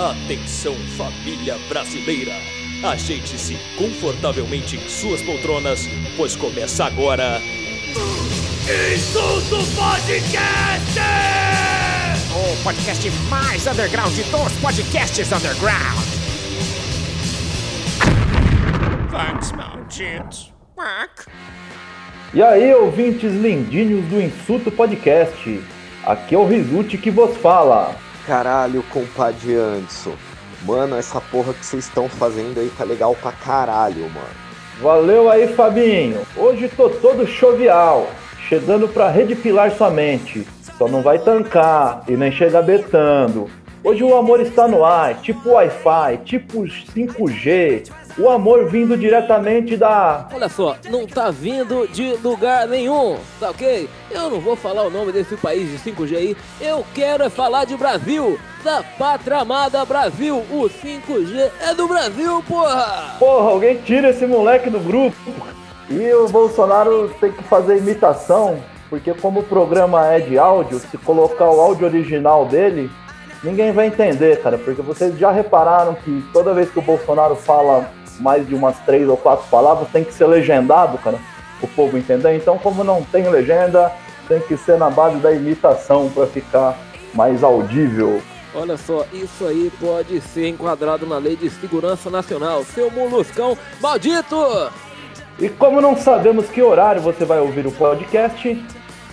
Atenção, família brasileira! Ajeite-se confortavelmente em suas poltronas, pois começa agora. Insulto Podcast! O podcast mais underground dos podcasts underground. Thanks, Mountains. Quack. E aí, ouvintes lindinhos do Insulto Podcast. Aqui é o Rizuti que vos fala. Caralho, compadre Anderson. Mano, essa porra que vocês estão fazendo aí tá legal pra caralho, mano. Valeu aí, Fabinho. Hoje tô todo chovial, chegando pra redipilar sua mente. Só não vai tancar e nem chega betando. Hoje o amor está no ar, tipo Wi-Fi, tipo 5G. O amor vindo diretamente da. Olha só, não tá vindo de lugar nenhum, tá ok? Eu não vou falar o nome desse país de 5G aí. Eu quero é falar de Brasil, da pátria amada Brasil. O 5G é do Brasil, porra! Porra, alguém tira esse moleque do grupo. E o Bolsonaro tem que fazer imitação, porque como o programa é de áudio, se colocar o áudio original dele, ninguém vai entender, cara. Porque vocês já repararam que toda vez que o Bolsonaro fala mais de umas três ou quatro palavras tem que ser legendado, cara, o povo entender. Então, como não tem legenda, tem que ser na base da imitação para ficar mais audível. Olha só, isso aí pode ser enquadrado na Lei de Segurança Nacional, seu moluscão maldito! E como não sabemos que horário você vai ouvir o podcast,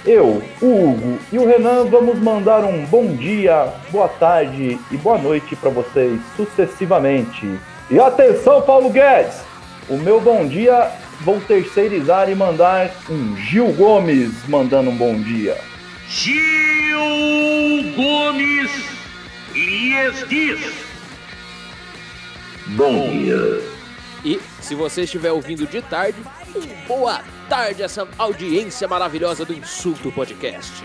eu, o Hugo e o Renan vamos mandar um bom dia, boa tarde e boa noite para vocês sucessivamente. E atenção, Paulo Guedes! O meu bom dia vou terceirizar e mandar um Gil Gomes mandando um bom dia. Gil Gomes lhes diz. Bom dia. E se você estiver ouvindo de tarde, um boa tarde a essa audiência maravilhosa do Insulto Podcast.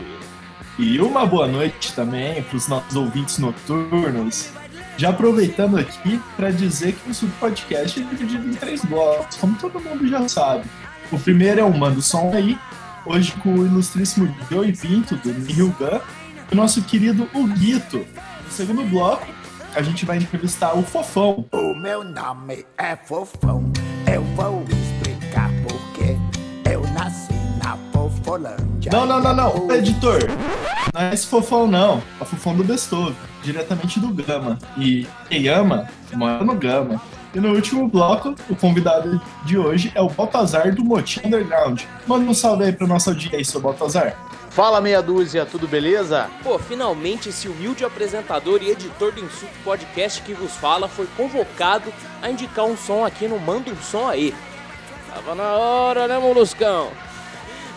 E uma boa noite também para os nossos ouvintes noturnos. Já aproveitando aqui para dizer que o Sub Podcast é dividido em três blocos, como todo mundo já sabe. O primeiro é o Manda o Som Aí, hoje com o ilustríssimo Joey Pinto, do Gun, e o nosso querido Huguito. No segundo bloco, a gente vai entrevistar o Fofão. O meu nome é Fofão, eu vou explicar porquê. Eu nasci na Fofolândia. Não, não, não, não, editor. Não é esse Fofão, não. É o Fofão do Bestovo, diretamente do Gama. E quem ama, mora no Gama. E no último bloco, o convidado de hoje é o Baltazar do Motim Underground. Manda um salve aí pra nossa audiência, Baltazar. Fala meia dúzia, tudo beleza? Pô, finalmente esse humilde apresentador e editor do Insulto Podcast que vos fala foi convocado a indicar um som aqui no Manda um Som Aí. Tava na hora, né, moluscão?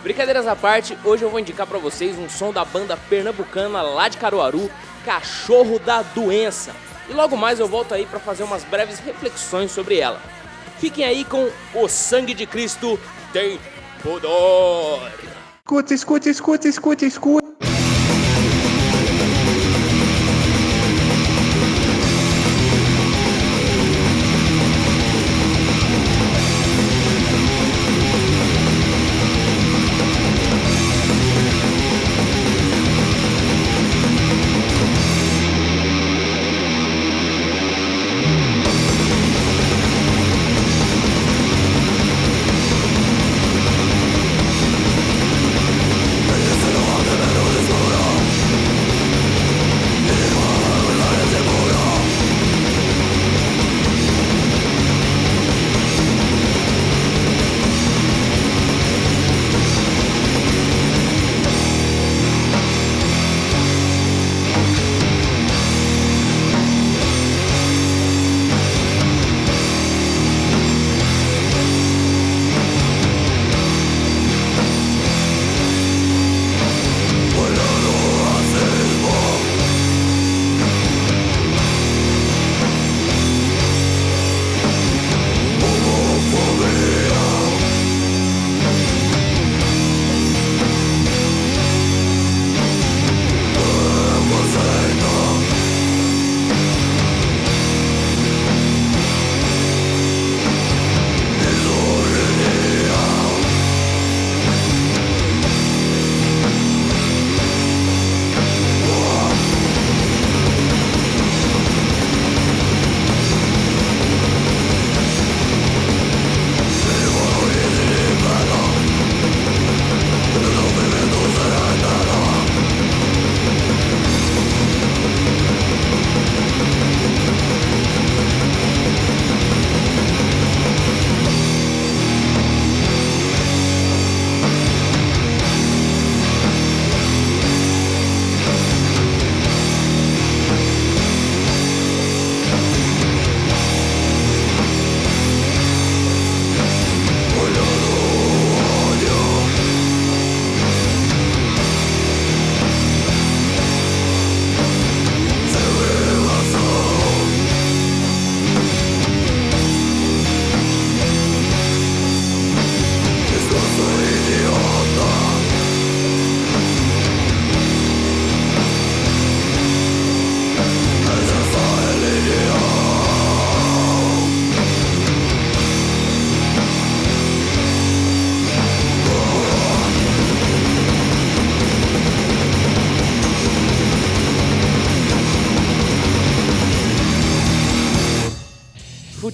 Brincadeiras à parte, hoje eu vou indicar pra vocês um som da banda pernambucana lá de Caruaru, Cachorro da Doença. E logo mais eu volto aí pra fazer umas breves reflexões sobre ela. Fiquem aí com O Sangue de Cristo tem pudor. Escuta, escuta, escuta, escuta, escuta.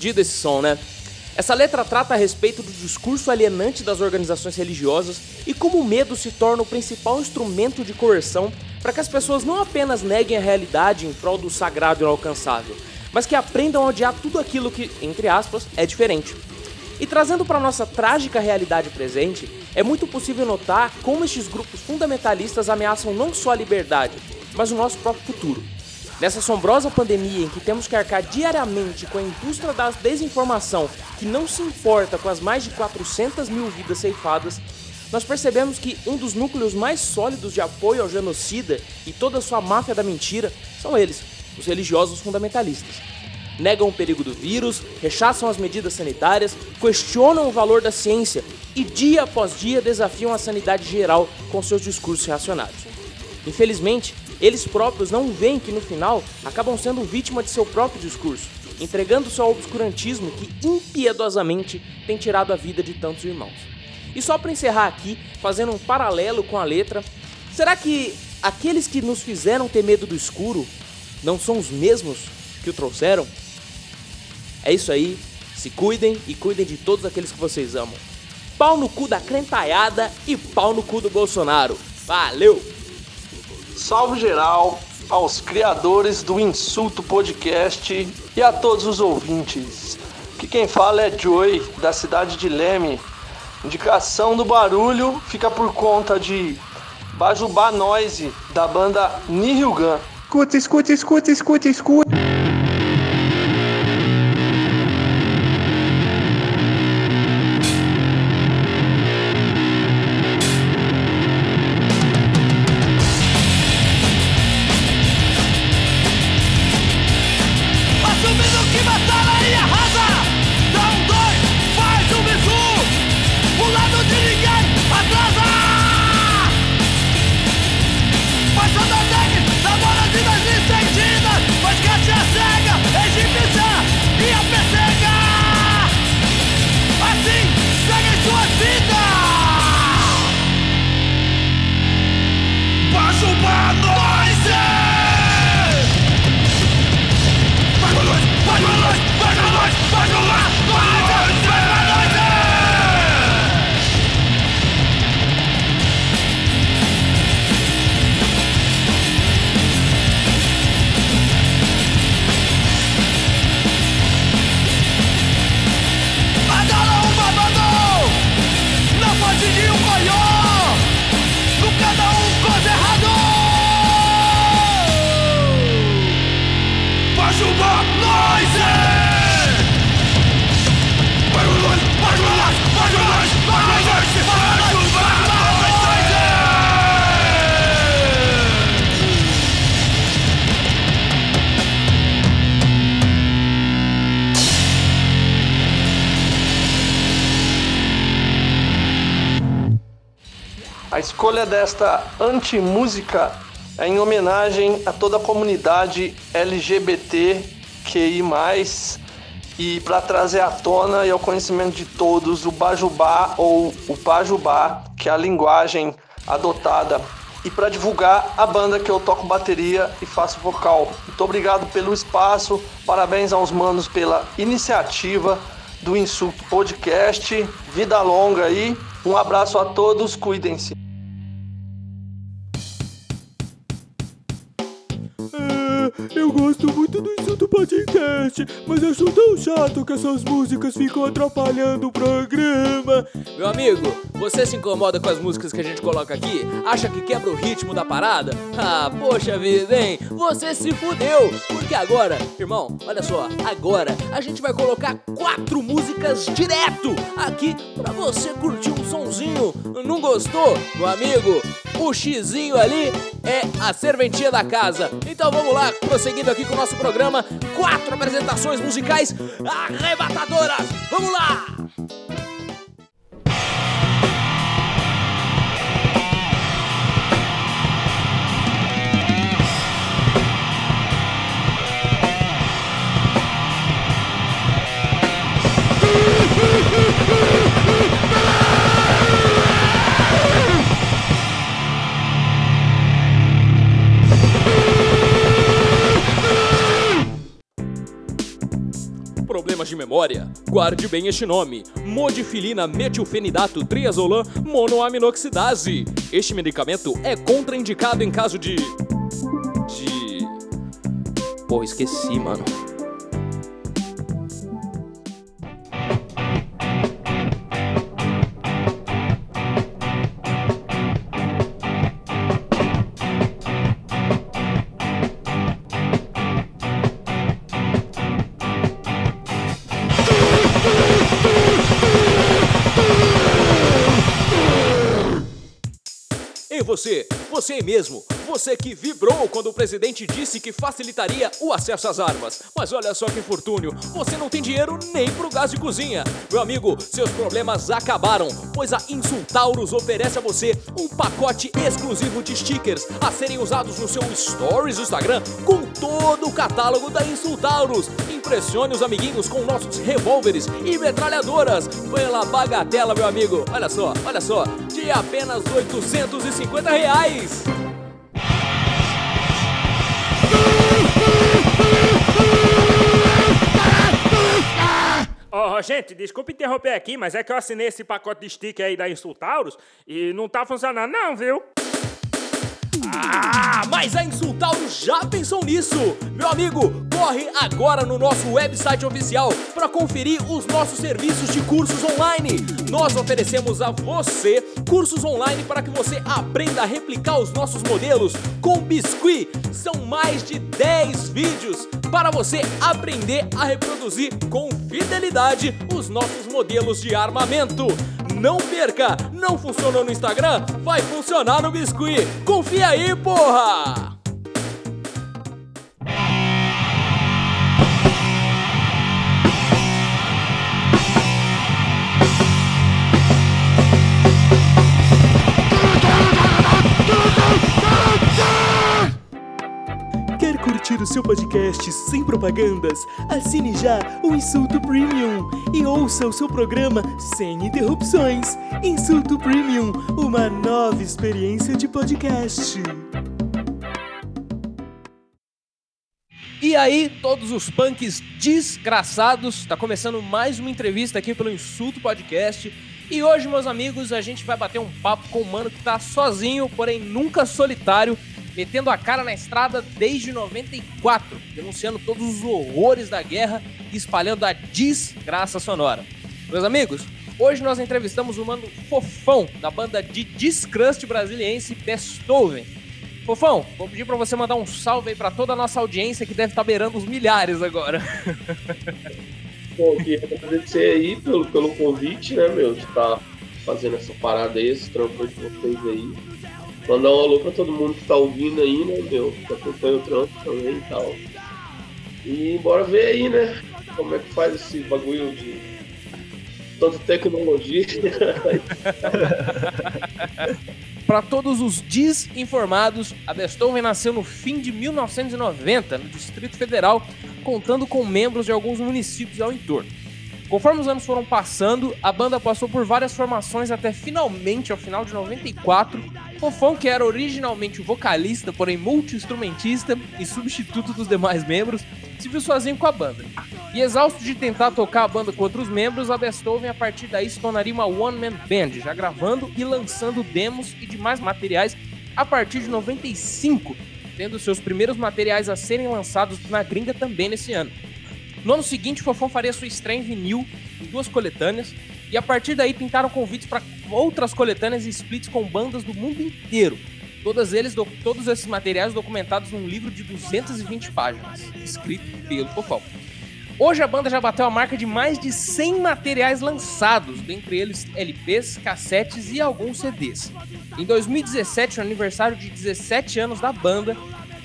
Esse som, né? Essa letra trata a respeito do discurso alienante das organizações religiosas e como o medo se torna o principal instrumento de coerção para que as pessoas não apenas neguem a realidade em prol do sagrado e inalcançável, mas que aprendam a odiar tudo aquilo que, entre aspas, é diferente. E trazendo para nossa trágica realidade presente, é muito possível notar como estes grupos fundamentalistas ameaçam não só a liberdade, mas o nosso próprio futuro. Nessa assombrosa pandemia em que temos que arcar diariamente com a indústria da desinformação que não se importa com as mais de 400 mil vidas ceifadas, nós percebemos que um dos núcleos mais sólidos de apoio ao genocida e toda a sua máfia da mentira são eles, os religiosos fundamentalistas. Negam o perigo do vírus, rechaçam as medidas sanitárias, questionam o valor da ciência e dia após dia desafiam a sanidade geral com seus discursos reacionários. Infelizmente, eles próprios não veem que no final acabam sendo vítima de seu próprio discurso, entregando-se ao obscurantismo que impiedosamente tem tirado a vida de tantos irmãos. E só para encerrar aqui, fazendo um paralelo com a letra, será que aqueles que nos fizeram ter medo do escuro não são os mesmos que o trouxeram? É isso aí, se cuidem e cuidem de todos aqueles que vocês amam. Pau no cu da crentaiada e pau no cu do Bolsonaro. Valeu! Salve geral aos criadores do Insulto Podcast e a todos os ouvintes. Que quem fala é Joey, da cidade de Leme. Indicação do barulho fica por conta de Bajubá Noise, da banda Nihilgan. Escuta, escuta, escuta, escuta, escuta. Desta anti-música é em homenagem a toda a comunidade LGBTQI+, e para trazer à tona e ao conhecimento de todos o Bajubá ou o Pajubá, que é a linguagem adotada, e para divulgar a banda que eu toco bateria e faço vocal. Muito obrigado pelo espaço, parabéns aos manos pela iniciativa do Insulto Podcast. Vida longa aí. Um abraço a todos, cuidem-se. Eu gosto muito do Insulto Podcast, mas acho tão chato que essas músicas ficam atrapalhando o programa. Meu amigo, você se incomoda com as músicas que a gente coloca aqui? Acha que quebra o ritmo da parada? Ah, poxa vida, hein? Você se fudeu! Porque agora, irmão, olha só, agora a gente vai colocar quatro músicas direto aqui pra você curtir um sonzinho. Não gostou? Meu amigo, o xizinho ali é a serventia da casa. Então vamos lá, prosseguindo aqui com o nosso programa, quatro apresentações musicais arrebatadoras. Vamos lá! Problemas de memória? Guarde bem este nome: modifilina metilfenidato triazolam monoaminoxidase. Este medicamento é contraindicado em caso de. de. Pô, esqueci, mano. Você, você mesmo, você que vibrou quando o presidente disse que facilitaria o acesso às armas. Mas olha só que infortúnio, você não tem dinheiro nem pro gás de cozinha. Meu amigo, seus problemas acabaram, pois a Insultaurus oferece a você um pacote exclusivo de stickers a serem usados no seu Stories do Instagram com todo o catálogo da Insultaurus. Impressione os amiguinhos com nossos revólveres e metralhadoras pela bagatela, meu amigo. Olha só, olha só, de apenas 850 reais. Ó, gente, desculpa interromper aqui, mas é que eu assinei esse pacote de sticker aí da Insultaurus e não tá funcionando não, viu? Ah, mas a Insultaurus já pensou nisso? Meu amigo, corre agora no nosso website oficial para conferir os nossos serviços de cursos online. Nós oferecemos a você cursos online para que você aprenda a replicar os nossos modelos com biscuit. São mais de 10 vídeos para você aprender a reproduzir com fidelidade os nossos modelos de armamento. Não perca! Não funcionou no Instagram? Vai funcionar no Biscuit! Confia aí, porra! Curtir o seu podcast sem propagandas? Assine já o Insulto Premium e ouça o seu programa sem interrupções. Insulto Premium, uma nova experiência de podcast. E aí, todos os punks desgraçados, tá começando mais uma entrevista aqui pelo Insulto Podcast. E hoje, meus amigos, a gente vai bater um papo com um mano que tá sozinho, porém nunca solitário, metendo a cara na estrada desde 94, denunciando todos os horrores da guerra e espalhando a desgraça sonora. Meus amigos, hoje nós entrevistamos o mano Fofão, da banda de Discrust brasiliense Beethoven. Fofão, vou pedir pra você mandar um salve aí pra toda a nossa audiência que deve estar beirando os milhares agora. Pô, queria agradecer aí pelo, pelo convite, né, meu, de estar fazendo essa parada aí, esse trampo de vocês aí. Mandar um alô pra todo mundo que tá ouvindo aí, né, meu, que acompanha o trampo também e tal. E bora ver aí, né, como é que faz esse bagulho de tanta tecnologia. Para todos os desinformados, a Beethoven nasceu no fim de 1990, no Distrito Federal, contando com membros de alguns municípios ao entorno. Conforme os anos foram passando, a banda passou por várias formações até finalmente, ao final de 94, Fofão, que era originalmente o vocalista, porém multi-instrumentista e substituto dos demais membros, se viu sozinho com a banda. E exausto de tentar tocar a banda com outros membros, a Beethoven a partir daí se tornaria uma one-man band, já gravando e lançando demos e demais materiais a partir de 95, tendo seus primeiros materiais a serem lançados na gringa também nesse ano. No ano seguinte, Fofão faria sua estreia em vinil em duas coletâneas, e a partir daí pintaram convites para outras coletâneas e splits com bandas do mundo inteiro. Todas eles, do- todos esses materiais documentados num livro de 220 páginas, escrito pelo Fofão. Hoje a banda já bateu a marca de mais de 100 materiais lançados, dentre eles LPs, cassetes e alguns CDs. Em 2017, no aniversário de 17 anos da banda,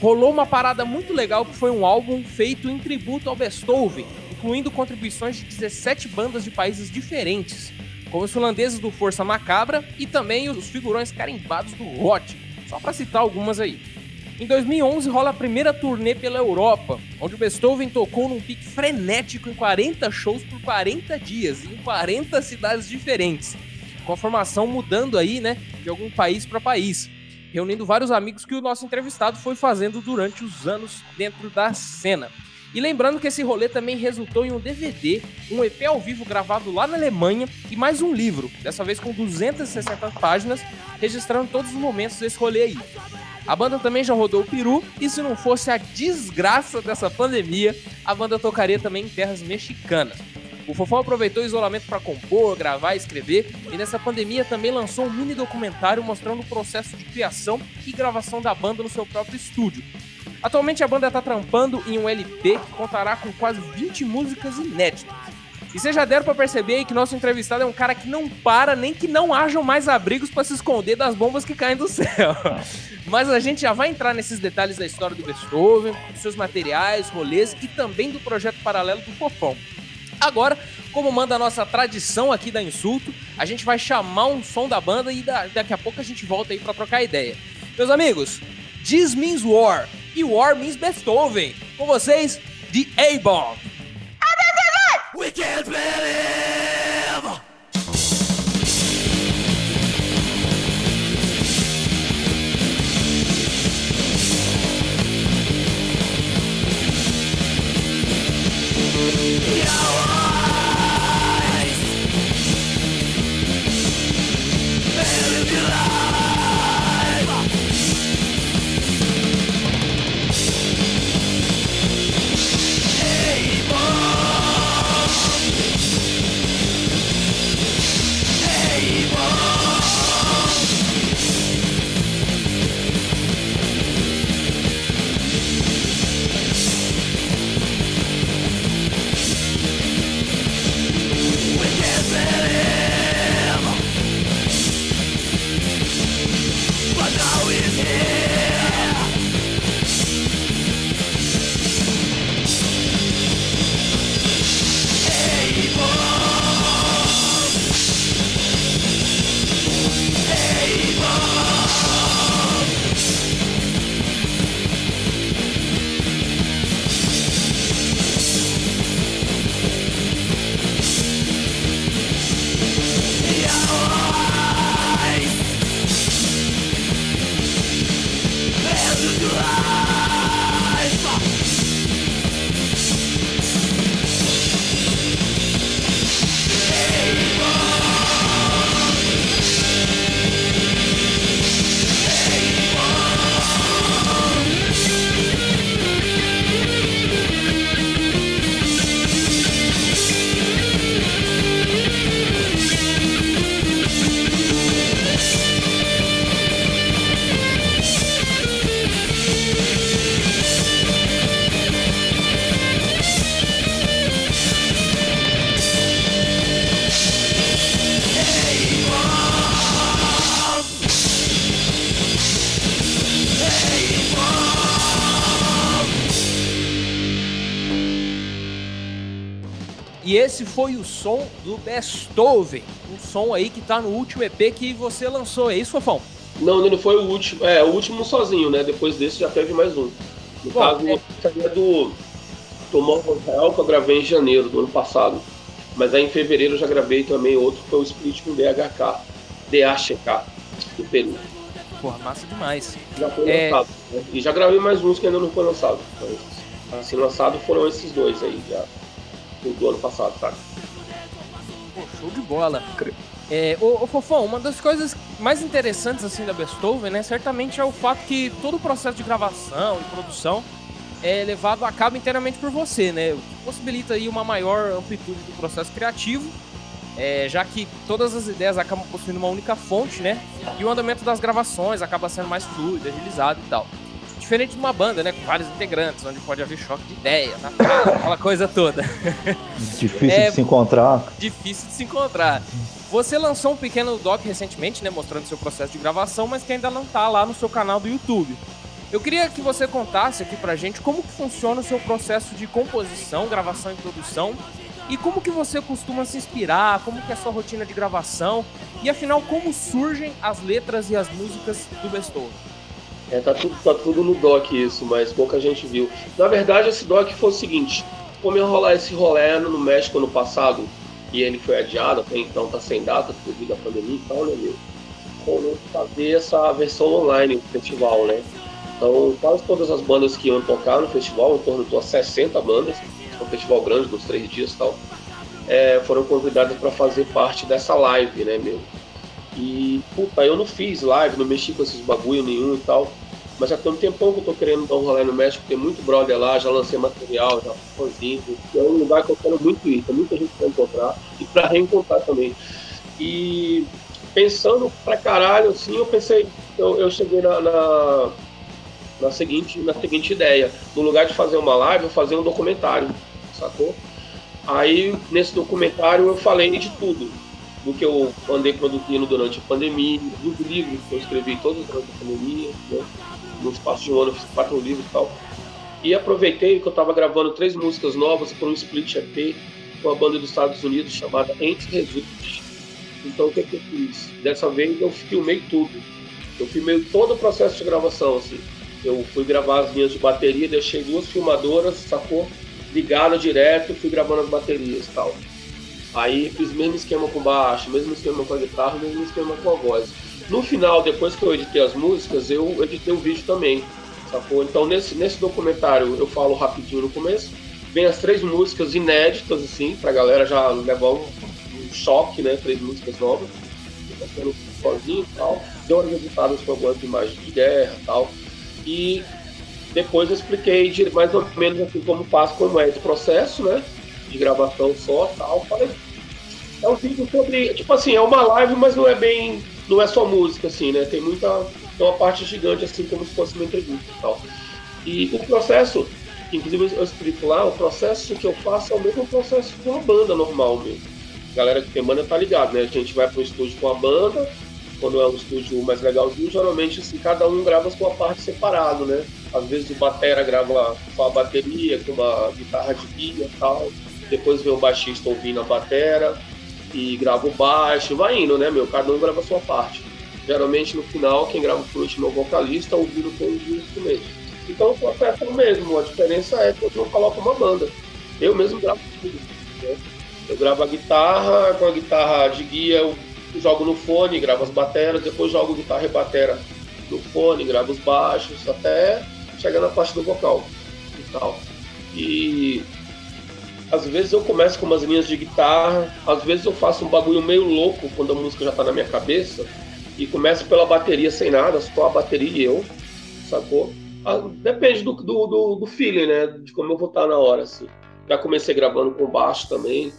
rolou uma parada muito legal que foi um álbum feito em tributo ao Beethoven, incluindo contribuições de 17 bandas de países diferentes, como os finlandeses do Força Macabra e também os figurões carimbados do Hot, só para citar algumas aí. Em 2011 rola a primeira turnê pela Europa, onde o Beethoven tocou num pique frenético em 40 shows por 40 dias, em 40 cidades diferentes, com a formação mudando aí, né, de algum país para país, reunindo vários amigos que o nosso entrevistado foi fazendo durante os anos dentro da cena. E lembrando que esse rolê também resultou em um DVD, um EP ao vivo gravado lá na Alemanha e mais um livro, dessa vez com 260 páginas, registrando todos os momentos desse rolê aí. A banda também já rodou o Peru e se não fosse a desgraça dessa pandemia, a banda tocaria também em terras mexicanas. O Fofão aproveitou o isolamento para compor, gravar escrever, e nessa pandemia também lançou um mini documentário mostrando o processo de criação e gravação da banda no seu próprio estúdio. Atualmente a banda está trampando em um LP que contará com quase 20 músicas inéditas. E vocês já deram para perceber aí que nosso entrevistado é um cara que não para nem que não hajam mais abrigos para se esconder das bombas que caem do céu. Mas a gente já vai entrar nesses detalhes da história do Beethoven, dos seus materiais, rolês e também do projeto paralelo do Fofão. Agora, como manda a nossa tradição aqui da Insulto, a gente vai chamar um som da banda e da- daqui a pouco a gente volta aí para trocar ideia. Meus amigos, This Means War e War Means Beethoven. Com vocês, The A-Bomb. We can't believe esse foi o som do Beethoven, um som aí que tá no último EP que você lançou, é isso, Fofão? Não, não foi o último. É, o último sozinho, né? Depois desse já teve mais um. No Bom, caso, é- do Tomorrow Real que eu gravei em janeiro do ano passado. Mas aí em fevereiro eu já gravei também outro, que foi o Split com DHK, DHK, do Peru. Porra, massa demais. Já foi É. lançado. né? E já gravei mais uns que ainda não foi lançado. Mas, assim, lançado foram esses dois aí, já. Do, do ano passado, sabe? Pô, show de bola. É, ô, ô, Fofão, uma das coisas mais interessantes assim da Beethoven, né, certamente é o fato que todo o processo de gravação e produção é levado a cabo inteiramente por você, né? O que possibilita aí uma maior amplitude do processo criativo, é, já que todas as ideias acabam possuindo uma única fonte, né? E o andamento das gravações acaba sendo mais fluido, agilizado e tal. Diferente de uma banda, né, com vários integrantes, onde pode haver choque de ideias, atraso, aquela coisa toda. Difícil É, de se encontrar. difícil de se encontrar. Você lançou um pequeno doc recentemente, né, mostrando seu processo de gravação, mas que ainda não tá lá no seu canal do YouTube. Eu queria que você contasse aqui pra gente como que funciona o seu processo de composição, gravação e produção, e como que você costuma se inspirar, como que é a sua rotina de gravação, e afinal como surgem as letras e as músicas do Bestouro. É, tá tudo, tá tudo no doc isso, mas pouca gente viu. Na verdade, esse doc foi o seguinte: como ia rolar esse rolê no México ano passado, e ele foi adiado, até então tá sem data devido à pandemia e tal, né, meu? Rolou fazer essa versão online do festival, né? Então, quase todas as bandas que iam tocar no festival, em torno de umas 60 bandas, um festival grande, dos três dias e tal, é, foram convidadas para fazer parte dessa live, né, meu? E, puta, eu não fiz live, não mexi com esses bagulho nenhum e tal, mas já tem um tempão que eu tô querendo dar um rolê no México, tem muito brother lá, já lancei material, já fãzinho, é um lugar que eu quero muito ir, tem muita gente pra encontrar e pra reencontrar também. E pensando pra caralho, assim, eu pensei, eu, eu cheguei na, na, na seguinte, na seguinte ideia, no lugar de fazer uma live, eu fazer um documentário, sacou? Aí, nesse documentário, eu falei de tudo. Do que eu andei produzindo durante a pandemia, dos livros que eu escrevi todos durante a pandemia, né? no espaço de um ano eu fiz quatro livros e tal. E aproveitei que eu estava gravando três músicas novas para um split EP com a banda dos Estados Unidos chamada Ente Result. Então o que, que eu fiz? Dessa vez eu filmei tudo. Eu filmei todo o processo de gravação, assim. Eu fui gravar as linhas de bateria, deixei duas filmadoras, sacou? Ligada direto, fui gravando as baterias e tal. Aí fiz o mesmo esquema com baixo, mesmo esquema com a guitarra, mesmo esquema com a voz. No final, depois que eu editei as músicas, eu editei o vídeo também, sacou? Então nesse, nesse documentário eu falo rapidinho no começo, vem as três músicas inéditas, assim, pra galera já levar um, um choque, né? Três músicas novas, sendo sozinho e tal. Deu umas editadas com algumas imagens de guerra e tal. E depois eu expliquei mais ou menos assim como faço, como é esse processo, né? De gravação só tal. Falei, é um vídeo sobre. Tipo assim, é uma live, mas não é bem. Não é só música, assim, né? Tem muita. Tem uma parte gigante, assim, como se fosse uma entrevista e tal. E o processo, inclusive eu explico lá, o processo que eu faço é o mesmo processo de uma banda normal mesmo. Galera que tem banda tá ligado, né? A gente vai pro estúdio com a banda, quando é um estúdio mais legalzinho, geralmente assim, cada um grava a sua parte separado, né? Às vezes o batera grava com a bateria, com uma guitarra de guia e tal. Depois vem o baixista ouvindo a batera e grava o baixo, vai indo, né, meu? Cada um grava a sua parte. Geralmente no final, quem grava por último é o vocalista, ouvindo todos os instrumentos. Então o processo é o mesmo, a diferença é que eu não coloco uma banda. Eu mesmo gravo tudo. Né? Eu gravo a guitarra, com a guitarra de guia eu jogo no fone, gravo as bateras, depois jogo guitarra e batera no fone, gravo os baixos, até chegar na parte do vocal e tal. E às vezes eu começo com umas linhas de guitarra, às vezes eu faço um bagulho meio louco quando a música já tá na minha cabeça e começo pela bateria sem nada, só a bateria e eu, sacou? Ah, Depende do, do, do, do feeling, né? De como eu vou estar na hora, assim. Já comecei gravando com baixo também.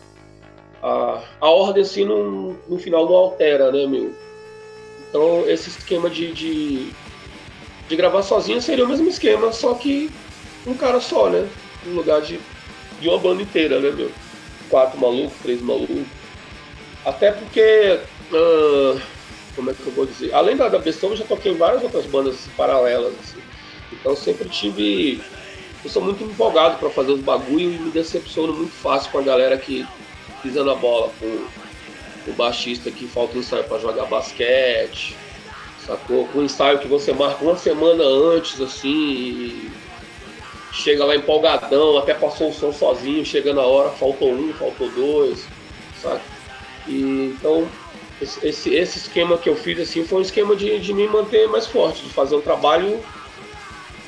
A, a ordem, assim, no, no final não altera, né, meu? Então, esse esquema de, de, de gravar sozinho seria o mesmo esquema, só que um cara só, né? No lugar de, de uma banda inteira, né, meu? Quatro malucos, três malucos. Até porque. ah, como é que eu vou dizer? Além da, da Beethoven, eu já toquei em várias outras bandas paralelas, assim. Então sempre tive. Eu sou muito empolgado para fazer os bagulho e me decepciono muito fácil com a galera que pisa na bola, com o baixista que falta ensaio para jogar basquete, sacou? Com o ensaio que você marca uma semana antes, assim, e chega lá empolgadão, até passou o som sozinho, chega na hora, faltou um, faltou dois, sabe? E, então, esse, esse, esse esquema que eu fiz assim foi um esquema de, de me manter mais forte, de fazer um trabalho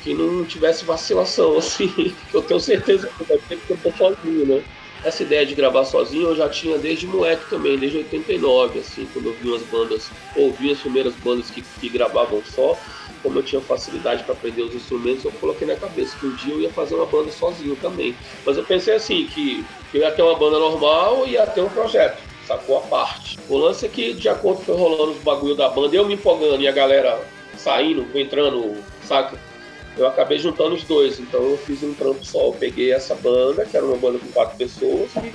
que não tivesse vacilação, assim. Eu tenho certeza que vai ter porque eu tô sozinho, né? Essa ideia de gravar sozinho eu já tinha desde moleque também, desde 89, assim, quando eu vi umas bandas, ouvi as primeiras bandas que, que gravavam só, como eu tinha facilidade para aprender os instrumentos, eu coloquei na cabeça que um dia eu ia fazer uma banda sozinho também. Mas eu pensei assim, que eu ia ter uma banda normal e ia ter um projeto, sacou a parte. O lance é que, de acordo com foi rolando os bagulho da banda, eu me empolgando e a galera saindo, entrando, saca? eu acabei juntando os dois, então eu fiz um trampo só. Eu peguei essa banda, que era uma banda com quatro pessoas, e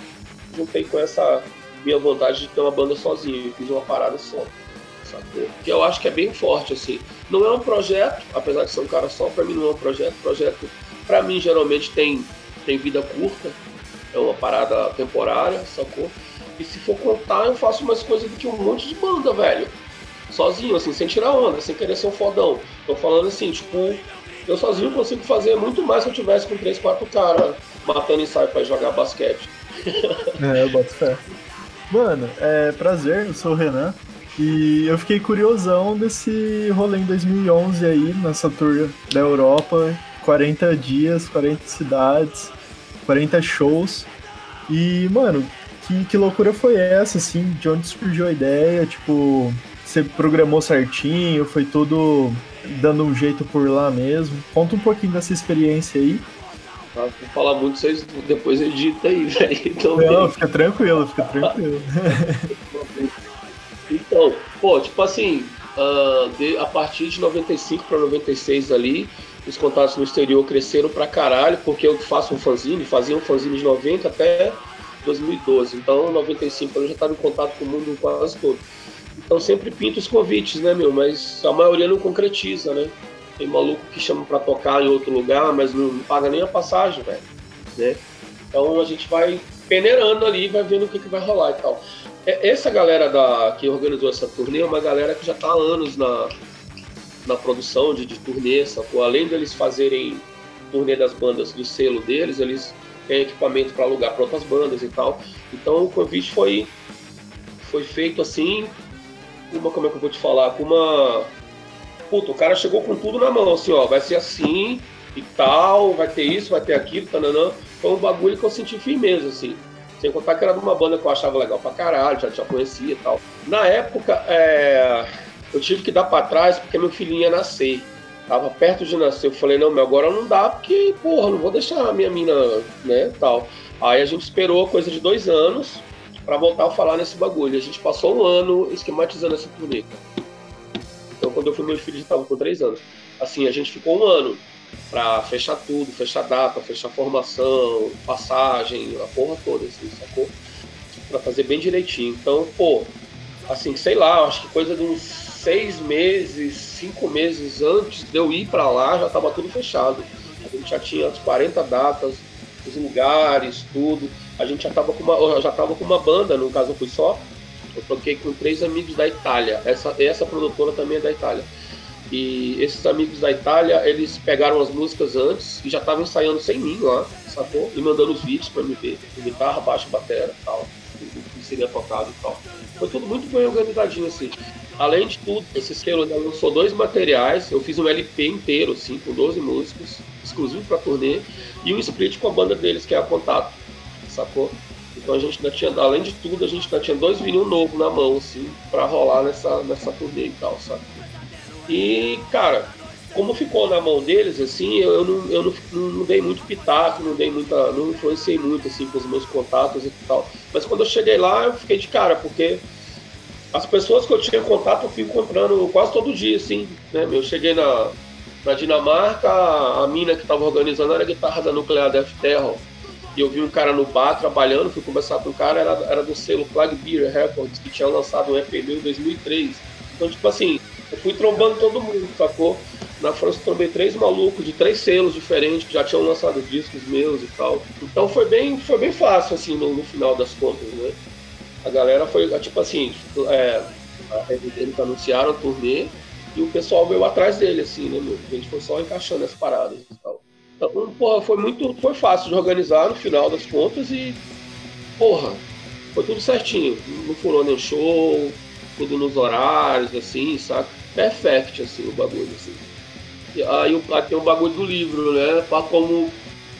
juntei com essa minha vontade de ter uma banda sozinho. E fiz uma parada só. Sacou? Que eu acho que é bem forte, assim. Não é um projeto, apesar de ser um cara só, pra mim não é um projeto. Projeto, pra mim, geralmente tem, tem vida curta, é uma parada temporária, sacou? E se for contar, eu faço umas coisas do que um monte de banda, velho. Sozinho, assim, sem tirar onda, sem querer ser um fodão. Tô falando assim, tipo, eu sozinho consigo fazer muito mais se eu tivesse com 3, 4 caras matando ensaio pra jogar basquete. É, eu boto fé. Mano, é prazer, eu sou o Renan. E eu fiquei curiosão desse rolê em 2011 aí, nessa tour da Europa. 40 dias, 40 cidades, 40 shows. E, mano, que, que loucura foi essa, assim? De onde surgiu a ideia? Tipo, você programou certinho? Foi tudo dando um jeito por lá mesmo? Conta um pouquinho dessa experiência aí. Ah, vou falar muito, vocês depois edita aí, velho. Então, Não, fica tranquilo, fica tranquilo. Então, pô, tipo assim, ah, de- a partir de 95 para 96 ali, os contatos no exterior cresceram pra caralho, porque eu faço um fanzine, fazia um fanzine de 90 até 2012. Então, em 95 eu já estava em contato com o mundo quase todo. Então sempre pinta os convites, né, meu? Mas a maioria não concretiza, né? Tem maluco que chama pra tocar em outro lugar, mas não, não paga nem a passagem, velho. Né? Então a gente vai peneirando ali, vai vendo o que, que vai rolar e tal. É, Essa galera da, que organizou essa turnê é uma galera que já tá há anos na, na produção de, de turnê, sacou? Além deles fazerem turnê das bandas do selo deles, eles têm equipamento para alugar para outras bandas e tal. Então o convite foi, foi feito assim, uma, como é que eu vou te falar? Com uma. Puta, o cara chegou com tudo na mão, assim, ó, vai ser assim e tal, vai ter isso, vai ter aquilo, tananã. Foi um bagulho que eu senti firmeza, assim. Sem contar que era de uma banda que eu achava legal pra caralho, já, já conhecia e tal. Na época, é, eu tive que dar pra trás porque meu filhinho ia nascer. Tava perto de nascer. Eu falei, não, meu, agora não dá porque, porra, não vou deixar a minha mina, né, tal. Aí a gente esperou coisa de dois anos pra voltar a falar nesse bagulho. A gente passou um ano esquematizando essa turnê. Então, quando eu fui, meu filho já tava com três anos. Assim, a gente ficou um ano pra fechar tudo, fechar data, fechar formação, passagem, a porra toda, assim, sacou? Pra fazer bem direitinho. Então, pô, assim, sei lá, acho que coisa de uns seis meses, cinco meses antes de eu ir pra lá, já tava tudo fechado. A gente já tinha as 40 datas, os lugares, tudo. A gente já tava com uma, eu já tava com uma banda, no caso eu fui só. Eu toquei com três amigos da Itália. Essa, essa produtora também é da Itália. E esses amigos da Itália, eles pegaram as músicas antes e já estavam ensaiando sem mim lá, sacou? E mandando os vídeos pra me ver, guitarra, baixo, batera e tal, que seria tocado e tal. Foi tudo muito bem organizadinho, assim. Além de tudo, esse selo lançou dois materiais, eu fiz um LP inteiro, assim, com 12 músicas, exclusivo pra turnê, e um split com a banda deles, que é a Contato, sacou? Então a gente ainda tinha, além de tudo, a gente ainda tinha dois vinil novo na mão, assim, pra rolar nessa, nessa turnê e tal, sabe? E, cara, como ficou na mão deles, assim, eu, eu não, eu não, não dei muito pitaco, não dei muita. não influenciei muito assim com os meus contatos e tal. Mas quando eu cheguei lá, eu fiquei de cara, porque as pessoas que eu tinha contato eu fui encontrando quase todo dia, assim, né? Eu cheguei na, na Dinamarca, a, mina que estava organizando era a guitarra da Nuclear Death Terror. E eu vi um cara no bar trabalhando, fui conversar com o cara, era, era do selo Flag Beer Records, que tinha lançado um EP em 2003. Então, tipo assim, eu fui trombando todo mundo, sacou? Na França eu trombei três malucos de três selos diferentes que já tinham lançado discos meus e tal. Então foi bem, foi bem fácil, assim, no, no final das contas, né? A galera foi, tipo assim, é, eles anunciaram a turnê e o pessoal veio atrás dele, assim, né, meu? A gente foi só encaixando as paradas e tal. Então, porra, foi muito, foi fácil de organizar no final das contas e, porra, foi tudo certinho. Não furou nem show, tudo nos horários, assim, saca? Perfect, assim, o bagulho, assim. E aí tem o bagulho do livro, né? Pra como.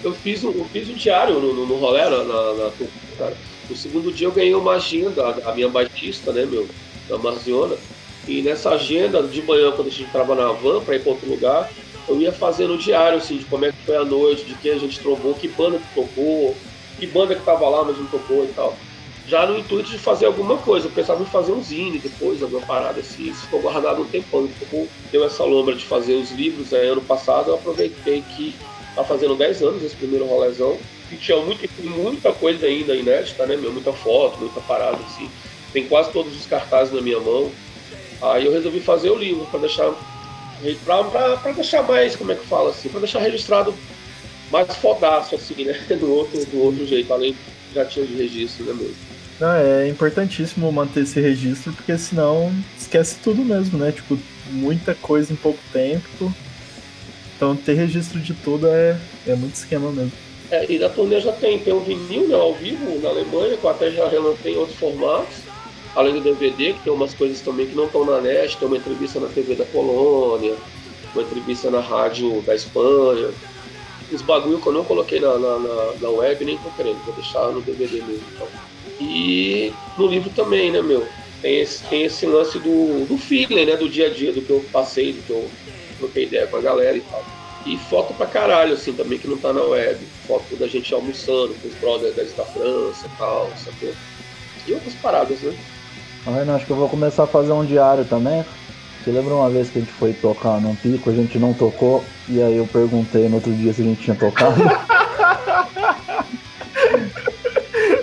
Eu fiz um, eu fiz um diário no, no, no rolê, na, na, na cara. No segundo dia eu ganhei uma agenda, a, minha baixista, né, meu? Da Marziona. E nessa agenda, de manhã, quando a gente entrava na van pra ir pra outro lugar, eu ia fazendo o diário, assim, de como é que foi a noite, de quem a gente trombou, que banda que tocou, que banda que tava lá, mas não tocou e tal já no intuito de fazer alguma coisa. Eu pensava em fazer um zine depois, alguma parada assim. Isso ficou guardado um tempão. Como deu essa lombra de fazer os livros aí ano passado, eu aproveitei que tá fazendo 10 anos esse primeiro rolezão. E tinha muita, muita coisa ainda inédita, né? meu? Muita foto, muita parada assim. Tem quase todos os cartazes na minha mão. Aí eu resolvi fazer o livro para deixar. Pra deixar mais, como é que fala assim? Pra deixar registrado mais fodaço, assim, né? Do outro, do outro jeito, além já tinha de registro, né, meu? É importantíssimo manter esse registro, porque senão esquece tudo mesmo, né? Tipo, muita coisa em pouco tempo. Então ter registro de tudo é, é muito esquema mesmo. É, e da turnê já tem, tem um vinil né, ao vivo na Alemanha, que eu até já relancei em outros formatos. além do DVD, que tem umas coisas também que não estão na net, tem uma entrevista na TV da Polônia, uma entrevista na rádio da Espanha. Os bagulho que eu não coloquei na, na, na, na web nem tô querendo, vou deixar no DVD mesmo. Então. E no livro também, né, meu? Tem esse, tem esse lance do, do feeling, né? Do dia a dia, do que eu passei, do que eu troquei ideia com a galera e tal. E foto pra caralho, assim, também que não tá na web. Foto da gente almoçando com os brothers da França e tal, sacou? E outras paradas, né? Ai, não, acho que eu vou começar a fazer um diário também. Você lembra uma vez que a gente foi tocar num pico, a gente não tocou, e aí eu perguntei no outro dia se a gente tinha tocado?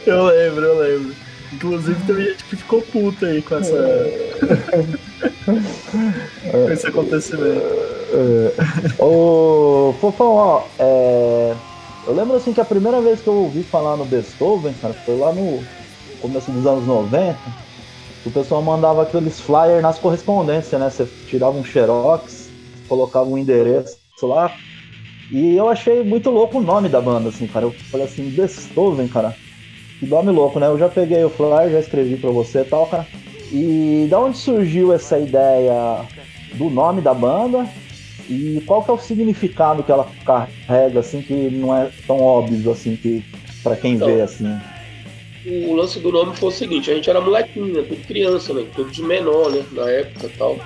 eu lembro, eu lembro. Inclusive teve gente que ficou puta aí com essa. com esse acontecimento. É. Ô, Fofão, ó, é... eu lembro assim que a primeira vez que eu ouvi falar no Beethoven, cara, foi lá no começo dos anos 90 o pessoal mandava aqueles flyers nas correspondências, né? Você tirava um xerox, colocava um endereço lá. E eu achei muito louco o nome da banda, assim, cara. Eu falei assim, Beethoven, cara. Que nome louco, né? Eu já peguei o flyer, já escrevi pra você e tal, cara. E da onde surgiu essa ideia do nome da banda? E qual que é o significado que ela carrega, assim, que não é tão óbvio, assim, que para quem então, vê, assim? o lance do nome foi o seguinte, a gente era molequinho, né? Tudo criança, né? Tudo de menor, né? Na época e tal.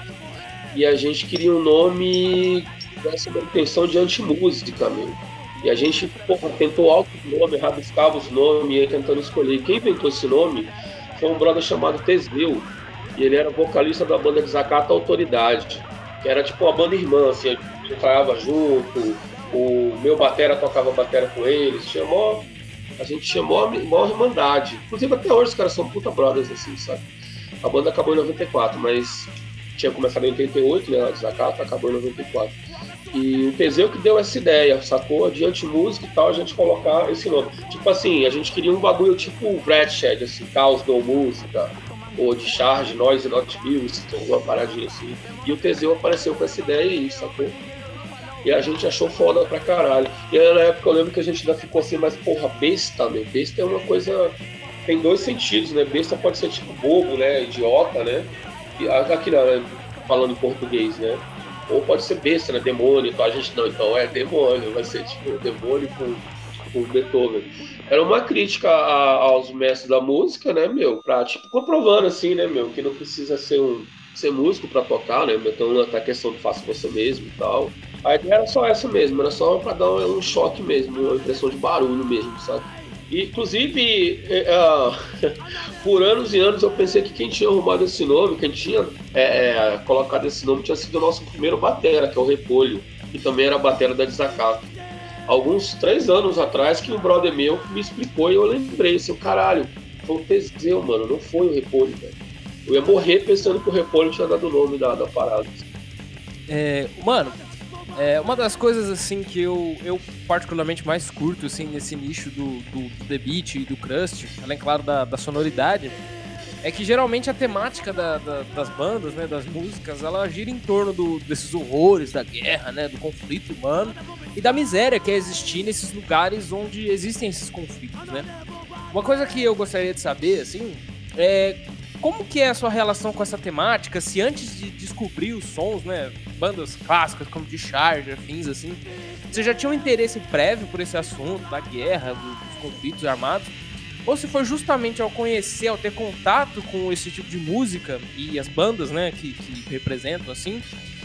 E a gente queria um nome com essa intenção de anti-música mesmo. E a gente, tentou alto nome, rabiscava os nomes, ia tentando escolher. Quem inventou esse nome foi um brother chamado Teseu. E ele era vocalista da banda Desacata Autoridade, que era tipo uma banda irmã, assim, a gente ensaiava junto, o meu batera tocava batera com eles, mó a gente chamou a maior irmandade. Inclusive até hoje os caras são puta brothers, assim, sabe? A banda acabou em 94, mas tinha começado em 88, né? A Desacato acabou em 94. E o Teseu que deu essa ideia, sacou? Diante música e tal, a gente colocar esse nome. Tipo assim, a gente queria um bagulho tipo Bradshed, assim, Caos No Música, ou de Charge, Noise Not Music, alguma paradinha assim. E o Teseu apareceu com essa ideia aí, sacou? E a gente achou foda pra caralho. E aí, na época eu lembro que a gente ainda ficou assim, mas porra, besta, né? Besta é uma coisa. Tem dois sentidos, né? Besta pode ser tipo bobo, né? Idiota, né? E aqui né? falando em português, né? Ou pode ser besta, né? Demônio. Então a gente não, então é demônio, vai ser tipo demônio com, com Beethoven. Era uma crítica a, aos mestres da música, né, meu? Pra, tipo, comprovando assim, né, meu, que não precisa ser um ser músico para tocar, né? Então até a questão de faça você mesmo e tal. A ideia era só essa mesmo, era só para dar um, choque mesmo, uma impressão de barulho mesmo, sabe? Inclusive, uh, por anos e anos eu pensei que quem tinha arrumado esse nome, quem tinha é, é, colocado esse nome, tinha sido o nosso primeiro batera, que é o Repolho, que também era batera da Desacato. Alguns três anos atrás, que um brother meu me explicou e eu lembrei, assim, caralho, foi o Teseu, mano, não foi o Repolho, velho. Eu ia morrer pensando que o Repolho tinha dado o nome da, da parada. É, mano, é, uma das coisas assim que eu, eu particularmente mais curto assim nesse nicho do, do, do The Beat e do Crust, além claro da, da sonoridade, é que geralmente a temática da, da, das bandas, né, das músicas, ela gira em torno do, desses horrores da guerra, né, do conflito humano e da miséria que é existir nesses lugares onde existem esses conflitos, né. Uma coisa que eu gostaria de saber, assim, é como que é a sua relação com essa temática? Se antes de descobrir os sons, né, bandas clássicas como de Charge, afins assim, você já tinha um interesse prévio por esse assunto da guerra, dos conflitos armados? Ou se foi justamente ao conhecer, ao ter contato com esse tipo de música e as bandas, né, que, que representam assim,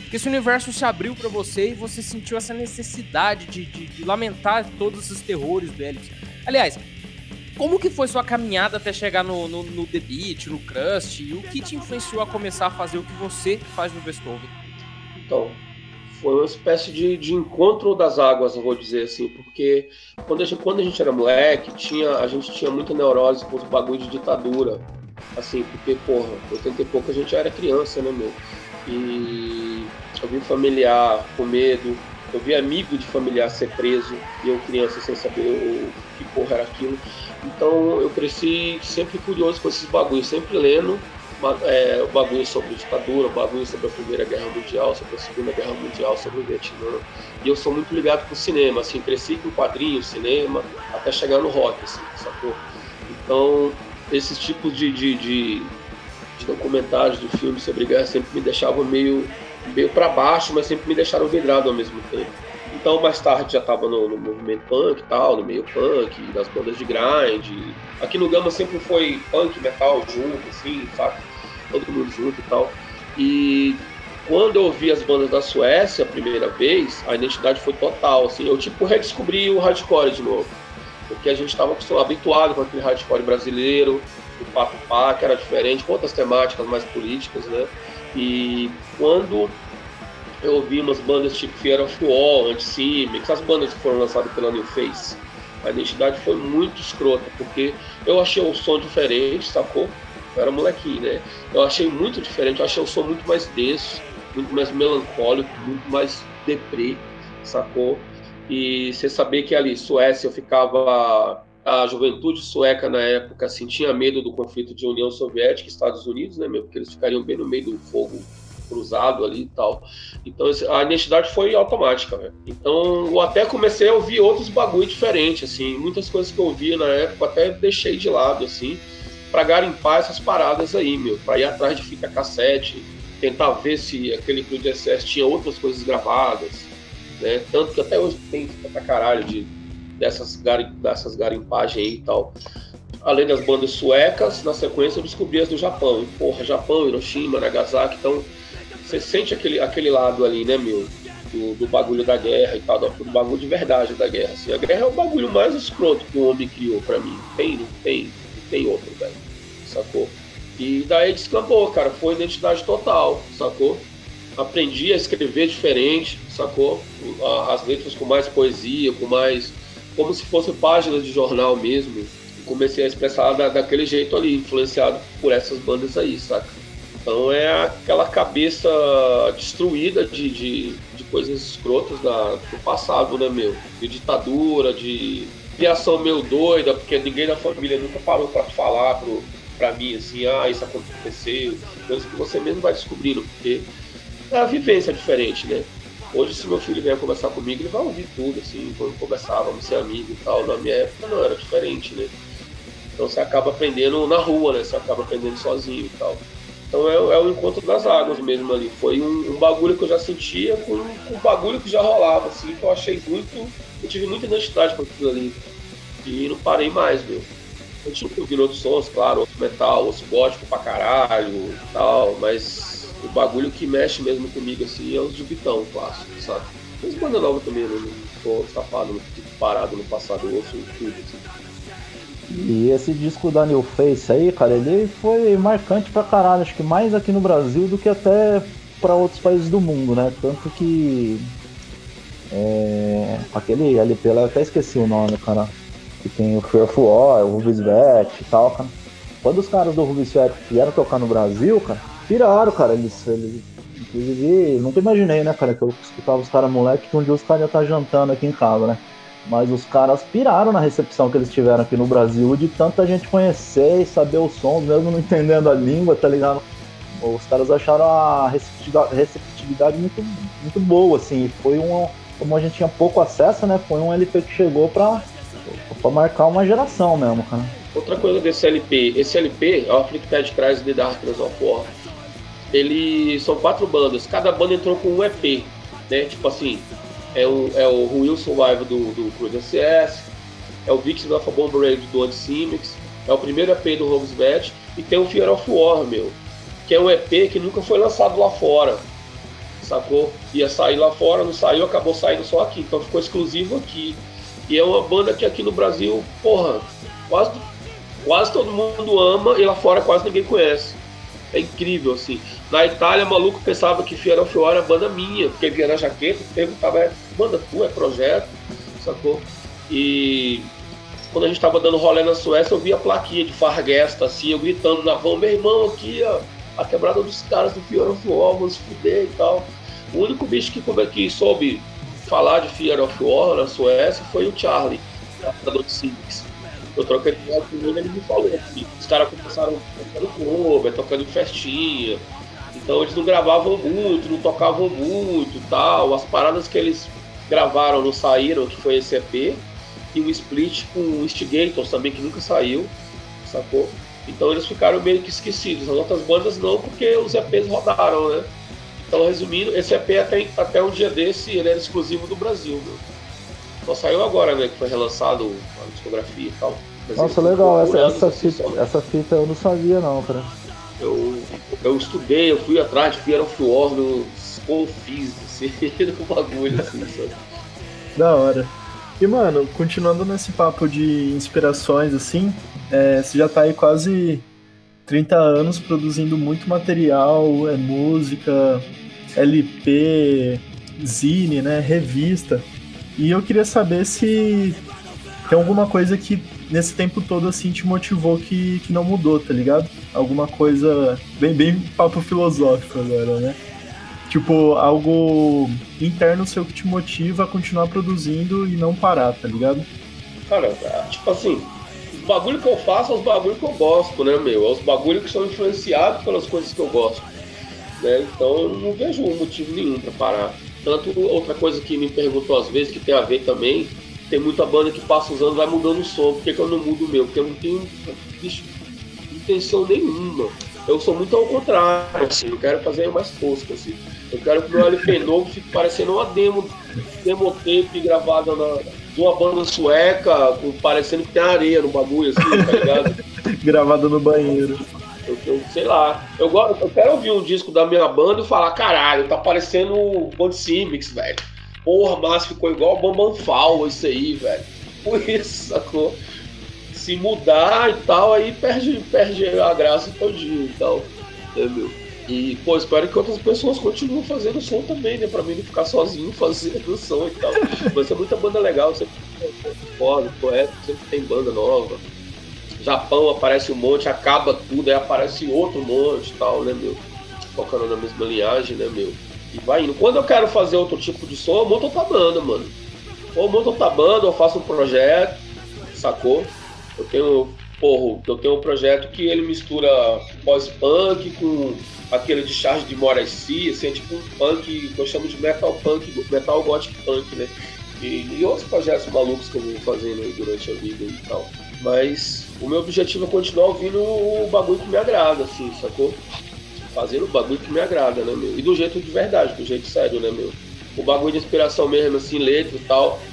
que esse universo se abriu para você e você sentiu essa necessidade de, de, de lamentar todos esses terrores velhos. Aliás, como que foi sua caminhada até chegar no, no, no The Beat, no Crust? E o que te influenciou a começar a fazer o que você faz no Beethoven? Então, foi uma espécie de, de encontro das águas, eu vou dizer assim, porque quando a gente, quando a gente era moleque, tinha, a gente tinha muita neurose com os bagulhos de ditadura. Assim, porque, porra, 80 e pouco a gente era criança, né, meu? E eu vi familiar com medo, eu vi amigo de familiar ser preso, e eu criança sem saber o que porra era aquilo. Então eu cresci sempre curioso com esses bagulhos, sempre lendo é, bagulho sobre ditadura, bagulho sobre a Primeira Guerra Mundial, sobre a Segunda Guerra Mundial, sobre o Vietnã. E eu sou muito ligado com o cinema, assim, cresci com quadrinhos, cinema, até chegar no rock, assim, sacou? Então, esses tipos de, de, de, de documentários, de filmes sobre guerra, sempre me deixavam meio, meio para baixo, mas sempre me deixaram vidrado ao mesmo tempo. Então, mais tarde já estava no, no, movimento punk e tal, no meio punk, das bandas de grind. Aqui no Gama sempre foi punk, metal junto, assim, sabe? Todo mundo junto e tal. E quando eu ouvi as bandas da Suécia a primeira vez, a identidade foi total, assim. Eu, tipo, redescobri o hardcore de novo. Porque a gente estava habituado com aquele hardcore brasileiro, o papo pá, que era diferente, com outras temáticas mais políticas, né? E quando eu ouvi umas bandas tipo Fear of War, Anti-Simic, essas bandas que foram lançadas pela New Face. A identidade foi muito escrota, porque eu achei o som diferente, sacou? Eu era molequinho, né? Eu achei muito diferente, eu achei o som muito mais denso, muito mais melancólico, muito mais deprê, sacou? E você saber que ali, Suécia, eu ficava. A juventude sueca na época assim, tinha medo do conflito de União Soviética e Estados Unidos, né, meu? Porque eles ficariam bem no meio do fogo cruzado ali e tal. Então a identidade foi automática, velho. Então eu até comecei a ouvir outros bagulho diferentes, assim, muitas coisas que eu ouvia na época até deixei de lado, assim, para garimpar essas paradas aí, meu, para ir atrás de fita cassete, tentar ver se aquele Clube de SS tinha outras coisas gravadas, né? Tanto que até hoje tem fita pra caralho de, dessas, dessas garimpagens aí e tal além das bandas suecas, na sequência eu descobri as do Japão. Porra, Japão, Hiroshima, Nagasaki, então você sente aquele, aquele lado ali, né, meu? Do, do bagulho da guerra e tal, do, do, bagulho de verdade da guerra. Assim. A guerra é o bagulho mais escroto que o homem criou pra mim. Tem, não tem, não tem outro, velho. Sacou? E daí descambou, cara. Foi identidade total, sacou? Aprendi a escrever diferente, sacou? As letras com mais poesia, com mais. como se fossem páginas de jornal mesmo. comecei a expressar da, daquele jeito ali, influenciado por essas bandas aí, saca? Então é aquela cabeça destruída de, de, de coisas escrotas da, do passado, né, meu? De ditadura, de criação meio doida, porque ninguém da família nunca parou para falar pro, pra mim assim, ah, isso aconteceu. Coisas que você mesmo vai descobrindo, porque é a vivência diferente, né? Hoje, se meu filho vier conversar comigo, ele vai ouvir tudo, assim, quando conversávamos, ser amigo e tal. Na minha época não, era diferente, né? Então você acaba aprendendo na rua, né? Você acaba aprendendo sozinho e tal. Então é, é, o encontro das águas mesmo ali. Foi um, um bagulho que eu já sentia com, um bagulho que já rolava, assim, que eu achei muito. Eu tive muita identidade com aquilo ali. E não parei mais, meu. Eu tinha ouvido outros sons, claro, outro metal, outro gótico pra caralho tal, mas o bagulho que mexe mesmo comigo assim é os de Vitão clássico, sabe? Mas banda nova também, né? não tô safado, não fico parado no passado, eu ouço tudo, assim. E esse disco da New Face aí, cara, ele foi marcante pra caralho, acho que mais aqui no Brasil do que até para outros países do mundo, né? Tanto que é, aquele LP lá, eu até esqueci o nome, cara. Que tem o Fearful War, o Sweat e tal, cara. Quando os caras do Sweat vieram tocar no Brasil, cara, tiraram, cara. Eles, eles inclusive, nunca imaginei, né, cara, que eu escutava os caras moleque que um dia os caras iam estar jantando aqui em casa, né? Mas os caras piraram na recepção que eles tiveram aqui no Brasil de tanta gente conhecer e saber os sons, mesmo não entendendo a língua, tá ligado? Os caras acharam a receptividade muito, muito boa, assim. Foi um. Como a gente tinha pouco acesso, né? Foi um LP que chegou pra, pra marcar uma geração mesmo, cara. Outra coisa desse LP, esse LP, é o Afflicted Cries The Darkness of War. Ele são quatro bandas, cada banda entrou com um EP, né? Tipo assim, é o, é o Wilson Live do, do Cruise SS, é o Victim of a Bomb Raid do é o primeiro EP do Homes Bet e tem o Fear of War, meu, que é um EP que nunca foi lançado lá fora, sacou? Ia sair lá fora, não saiu, acabou saindo só aqui, então ficou exclusivo aqui. E é uma banda que aqui no Brasil, porra, quase, quase todo mundo ama e lá fora quase ninguém conhece. É incrível, assim. Na Itália, maluco pensava que of War era banda minha, porque via na jaqueta, perguntava, é banda tua, é projeto, sacou? E quando a gente tava dando rolê na Suécia, eu via a plaquinha de Farguesta, assim, eu gritando na van, meu irmão, aqui, ó, a quebrada dos caras do Fear of War, vamos fuder e tal. O único bicho que, que soube falar de Fear of War na Suécia foi o Charlie, da de Civics. Eu troquei ideia com ele ele me falou que os caras começaram tocando cover, tocando em festinha. Então eles não gravavam muito, não tocavam muito tal. As paradas que eles gravaram não saíram, que foi esse EP. E o split com o Instigators também, que nunca saiu, sacou? Então eles ficaram meio que esquecidos. As outras bandas não, porque os EPs rodaram, né? Então, resumindo, esse EP até, até um dia desse ele era exclusivo do Brasil, né? Só saiu agora, né? Que foi relançado a discografia e tal. Mas Nossa, legal. Essa, essa, assim, fita, só. essa fita eu não sabia, não, cara. Eu, eu estudei, eu fui atrás de Fear of War nos confis, assim, no bagulho, assim, sabe? Da hora. E, mano, continuando nesse papo de inspirações, assim, é, você já tá aí quase 30 anos produzindo muito material, é música, LP, zine, né, revista. E eu queria saber se tem alguma coisa que nesse tempo todo, assim, te motivou que, que não mudou, tá ligado? Alguma coisa bem, bem papo filosófico agora, né? Tipo, algo interno seu que te motiva a continuar produzindo e não parar, tá ligado? Cara, é, tipo assim, os bagulho que eu faço são os bagulho que eu gosto, né, meu? É os bagulho que são influenciados pelas coisas que eu gosto. Né? Então eu não vejo motivo nenhum pra parar. Tanto outra coisa que me perguntou às vezes, que tem a ver também, tem muita banda que passa os anos vai mudando o som. Por que, eu não mudo o meu? Porque eu não tenho bicho, intenção nenhuma. Eu sou muito ao contrário, assim, eu quero fazer mais tosco, assim. Eu quero que o meu LP novo fique parecendo uma demo, demo tape gravada na, de uma banda sueca, com, parecendo que tem areia no bagulho, assim, tá ligado? Gravado no banheiro. Eu, eu sei lá. Eu, eu quero ouvir um disco da minha banda e falar, caralho, tá parecendo o Band Simics, velho. Porra, mas ficou igual o Bambam Fall isso aí, velho. Por isso, sacou? Se mudar e tal, aí perde, perde a graça todinho e tal. Meu? E, pô, espero que outras pessoas continuem fazendo som também, né? Pra mim não ficar sozinho fazendo som e tal. Vai ser muita banda legal, sempre foda, poeta, sempre tem banda nova. Japão aparece um monte, acaba tudo, aí aparece outro monte e tal, né, meu? Tocando na mesma linhagem, né, meu? E vai indo. Quando eu quero fazer outro tipo de som, eu monto outra banda, mano. Ou monto outra banda, ou faço um projeto, sacou? Eu tenho, porra, eu tenho um projeto que ele mistura pós-punk com aquele de charge de Morrissey, assim, é tipo um punk que eu chamo de metal punk, metal gothic punk, né? E, e outros projetos malucos que eu vou fazendo aí durante a vida e tal. Mas o meu objetivo é continuar ouvindo o bagulho que me agrada, assim, sacou? Fazendo o bagulho que me agrada, né, meu? E do jeito de verdade, do jeito sério, né, meu? O bagulho de inspiração mesmo, assim, letra e tal.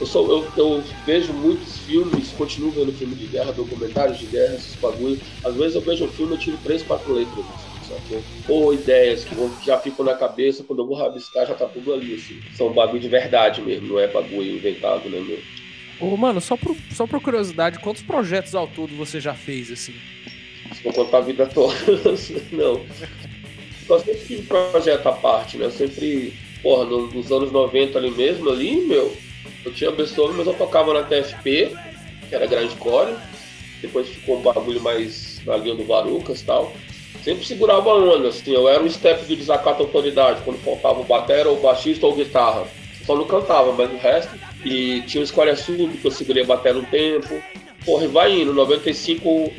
Eu, sou, eu, eu vejo muitos filmes, continuo vendo filme de guerra, documentários de guerra, esses bagulho. Às vezes eu vejo um filme e tiro três, quatro letras, sacou? Ou ideias que, vão, já ficam na cabeça, quando eu vou rabiscar já tá tudo ali, assim. São bagulho de verdade mesmo, não é bagulho inventado, né, meu? Ô, mano, só por, só por curiosidade, quantos projetos ao todo você já fez, assim? Se for contar a vida toda, não. Eu sempre tive projeto à parte, né? Eu sempre, porra, no- nos anos 90 ali mesmo, ali, meu, eu tinha Beethoven, mas eu tocava na TFP, que era grande core. Depois ficou um bagulho mais na linha do Varucas e tal. Sempre segurava a onda, assim, eu era o step do desacato à autoridade, quando faltava o batera, ou baixista ou guitarra. Só não cantava, mas o resto. E tinha o Escolha Sub, que eu segurei a bateria um tempo. Porra, vai indo. 95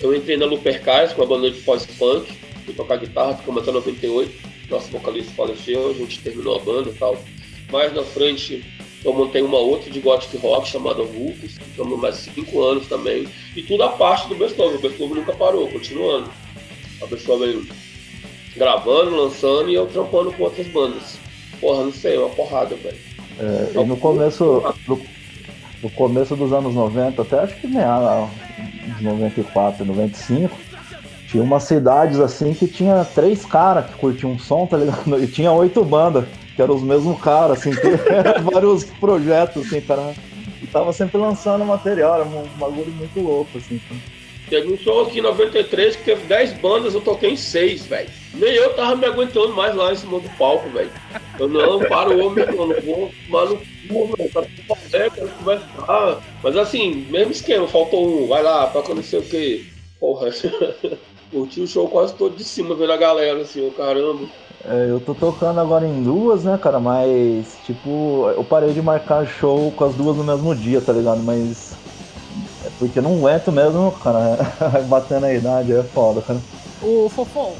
eu entrei na Lupercais com a banda de pós-punk, fui tocar guitarra, ficamos até 98. Nosso vocalista faleceu, a gente terminou a banda e tal. Mais na frente, eu montei uma outra de gothic rock chamada Vulcus, ficamos mais cinco anos também. E tudo a parte do Beethoven, o Beethoven nunca parou, continuando. A Beethoven gravando, lançando e eu trampando com outras bandas. Porra, não sei, uma porrada, velho. É, no começo, no, no começo dos anos 90, até acho que uns 94, 95, tinha umas cidades assim que tinha três caras que curtiam um som, tá ligado? E tinha oito bandas, que eram os mesmos caras, assim, que vários projetos, assim, cara. E tava sempre lançando material, era um bagulho muito louco, assim. Teve um show aqui em 93 que teve 10 bandas, eu toquei em 6, velho. Nem eu tava me aguentando mais lá em cima do palco, velho. Eu não, parou, meu irmão, não vou, mano, não, velho, tá tudo fazer, quero conversar. Mas assim, mesmo esquema, faltou um, vai lá, toca não sei o que. Porra, curti o show quase todo de cima, vendo a galera, assim, ô caramba. É, eu tô tocando agora em duas, né, cara? Mas, tipo, eu parei de marcar show com as duas no mesmo dia, tá ligado? Mas. Porque eu não aguento mesmo, cara. Batendo a idade é foda, cara. Ô, Fofão,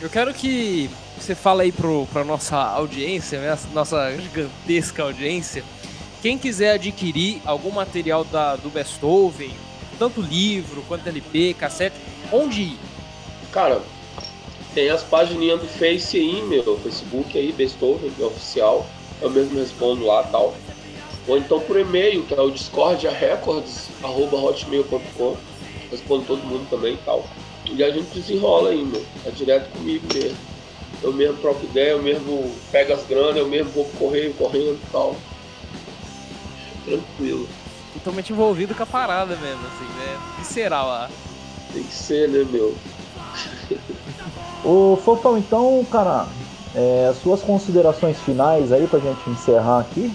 eu quero que você fale aí pro, pra nossa audiência, né, nossa gigantesca audiência, quem quiser adquirir algum material da, do Beethoven tanto livro quanto LP, cassete, onde ir? Cara, tem as páginas do Face aí, meu, Facebook aí, Beethoven, que é oficial. Eu mesmo respondo lá tal. Ou então por e-mail, que é o discordiarecords.hotmail.com. Respondo todo mundo também e tal. E a gente desenrola aí, meu. É direto comigo mesmo. Eu mesmo troco ideia, eu mesmo pego as granas, eu mesmo vou correr, correndo e tal. Tranquilo. Totalmente envolvido com a parada mesmo, assim, né? Visceral lá. Tem que ser, né, meu? Ô Fofão, então, cara, é, as suas considerações finais aí pra gente encerrar aqui.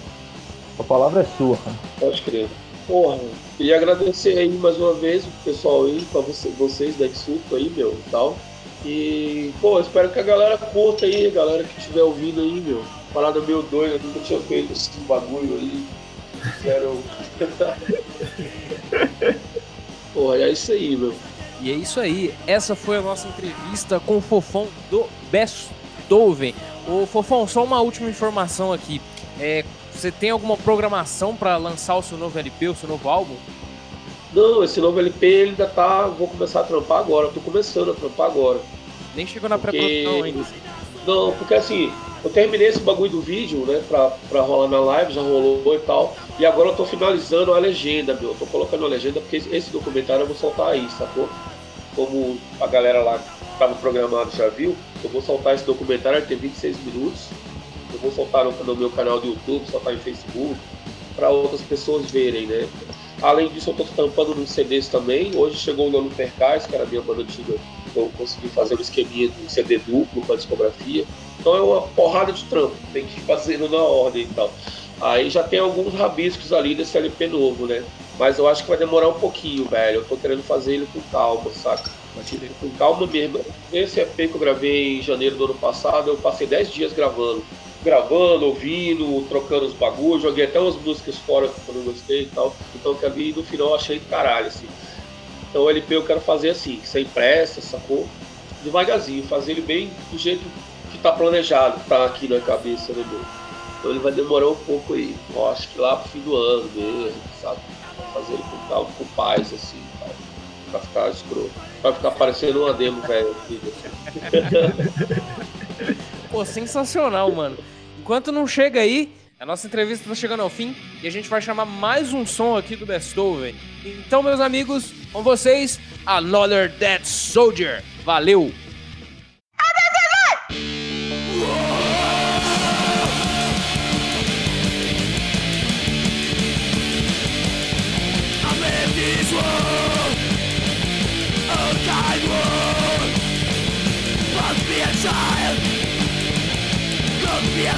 A palavra é sua, cara. Pode crer. Porra, queria agradecer aí mais uma vez o pessoal aí, pra você, vocês da Exulto aí, meu, e tal. E, pô, espero que a galera curta aí, a galera que estiver ouvindo aí, meu. Parada meio doida, eu nunca tinha feito esse bagulho aí. Quero. Porra, é isso aí, meu. E é isso aí, essa foi a nossa entrevista com o Fofão do Beethoven. Ô Fofão, só uma última informação aqui. É, você tem alguma programação para lançar o seu novo LP, o seu novo álbum? Não, esse novo LP ele ainda tá. Vou começar a trampar agora, tô começando a trampar agora. Nem chegou na Porque- pré-produção ainda. Não, porque assim, eu terminei esse bagulho do vídeo, né, pra, pra rolar na live, já rolou e tal. E agora eu tô finalizando a legenda, meu. Eu tô colocando a legenda porque esse- esse documentário eu vou soltar aí, sacou? Como a galera lá que tava programado já viu, eu vou soltar esse documentário, ele tem 26 minutos. Eu vou soltar no, no meu canal do YouTube, soltar em Facebook, para outras pessoas verem, né? Além disso, eu tô tampando nos CDs também. Hoje chegou o Lolo Percais, que era a minha banda antiga. Eu consegui fazer um esqueminha de CD duplo com a discografia. Então é uma porrada de trampo, tem que ir fazendo na ordem e tal. Aí já tem alguns rabiscos ali desse LP novo, né? Mas eu acho que vai demorar um pouquinho, velho. Eu tô querendo fazer ele com calma, saca? Com calma mesmo. Esse EP que eu gravei em janeiro do ano passado, eu passei 10 dias gravando. Gravando, ouvindo, trocando os bagulhos, joguei até umas músicas fora que eu não gostei e tal. Então quero ir no final eu achei do caralho, assim. Então o LP eu quero fazer assim, sem pressa, sacou? Devagarzinho, fazer ele bem do jeito que tá planejado, tá aqui na cabeça, né, meu? Então ele vai demorar um pouco aí. Eu acho que lá pro fim do ano mesmo, sabe? Fazer ele com calma, com paz, assim, tal. Pra ficar escroto. Pra ficar parecendo uma demo, velho. Pô, sensacional, mano. Enquanto não chega aí, a nossa entrevista tá chegando ao fim e a gente vai chamar mais um som aqui do Beethoven. Então, meus amigos, com vocês, Another Dead Soldier. Valeu!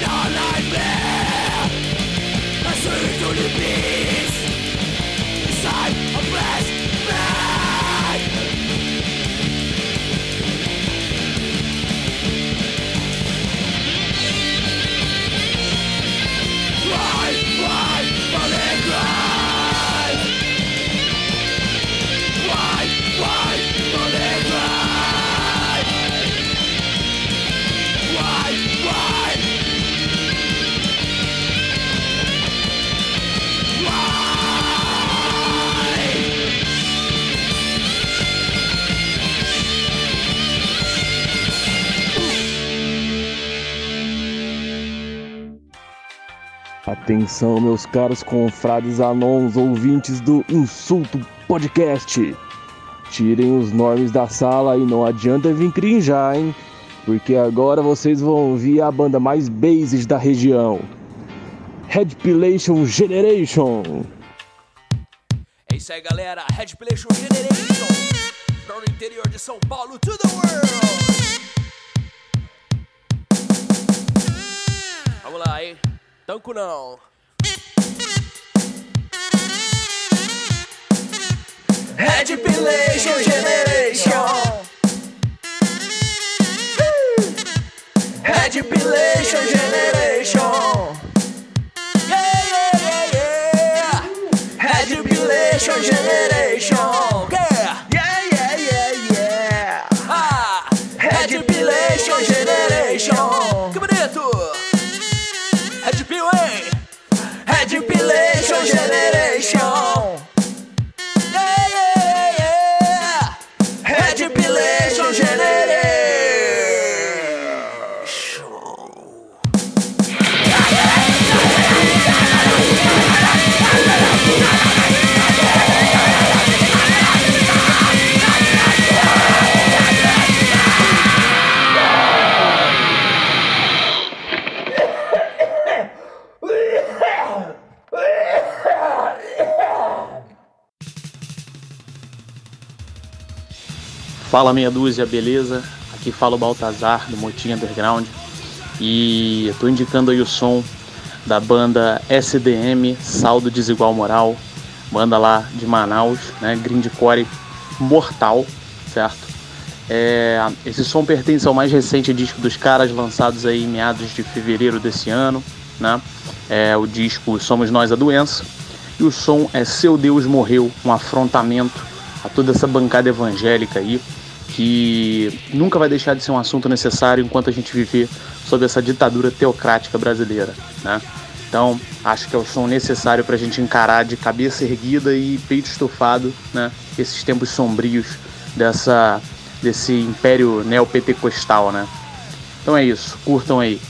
Dans la mer, à ceux de l'oubli Atenção, meus caros confrades anons ouvintes do Insulto Podcast. Tirem os nomes da sala e não adianta vir crinjar, hein? Porque agora vocês vão ouvir a banda mais bases da região. Red Pilation Generation. É isso aí, galera. Red Pilation Generation. From o interior de São Paulo to the world. Vamos lá, hein? Tanco não. Red Pilation Generation. Red Pilation Generation. Yeah, yeah, yeah, yeah. Red Pilation Generation. Generation. Fala meia dúzia, beleza? Aqui fala o Baltazar do Motinha Underground e eu tô indicando aí o som da banda SDM Saldo Desigual Moral, banda lá de Manaus, né? Grindcore mortal, certo? É, esse som pertence ao mais recente disco dos caras, lançados aí em meados de fevereiro desse ano, né? É o disco Somos Nós a Doença. E o som é Seu Deus Morreu, um afrontamento a toda essa bancada evangélica aí, que nunca vai deixar de ser um assunto necessário enquanto a gente viver sob essa ditadura teocrática brasileira, né? Então, acho que é o som necessário para a gente encarar de cabeça erguida e peito estufado, né? Esses tempos sombrios dessa desse império neopentecostal, né? Então é isso, curtam aí.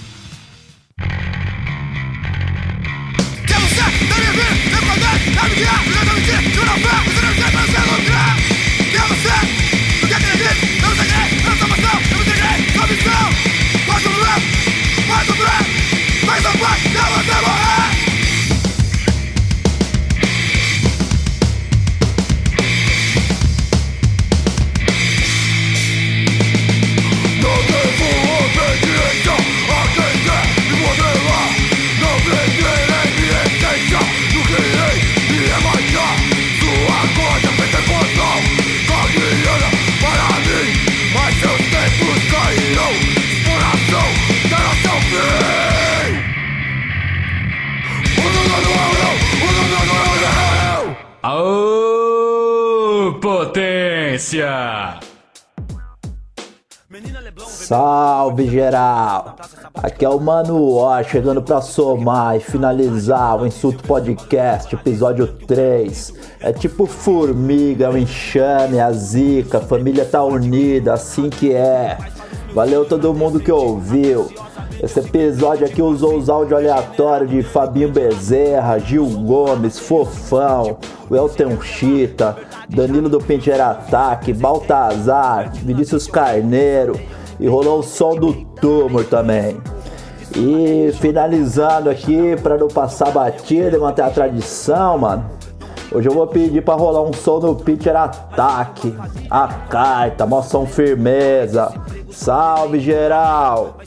Potência! Salve geral! Aqui é o Mano Ó, chegando pra somar e finalizar o Insulto Podcast, episódio 3. É tipo formiga, o enxame, a zica, a família tá unida, assim que é. Valeu todo mundo que ouviu. Esse episódio aqui usou os áudios aleatórios de Fabinho Bezerra, Gil Gomes, Fofão, o Elton Chita, Danilo do Pinteiro Ataque, Baltazar, Vinícius Carneiro e rolou o som do Tumor também. E finalizando aqui, para não passar batida e manter a tradição, mano. Hoje eu vou pedir para rolar um som do Pitcher Ataque. A carta, som firmeza. Salve geral!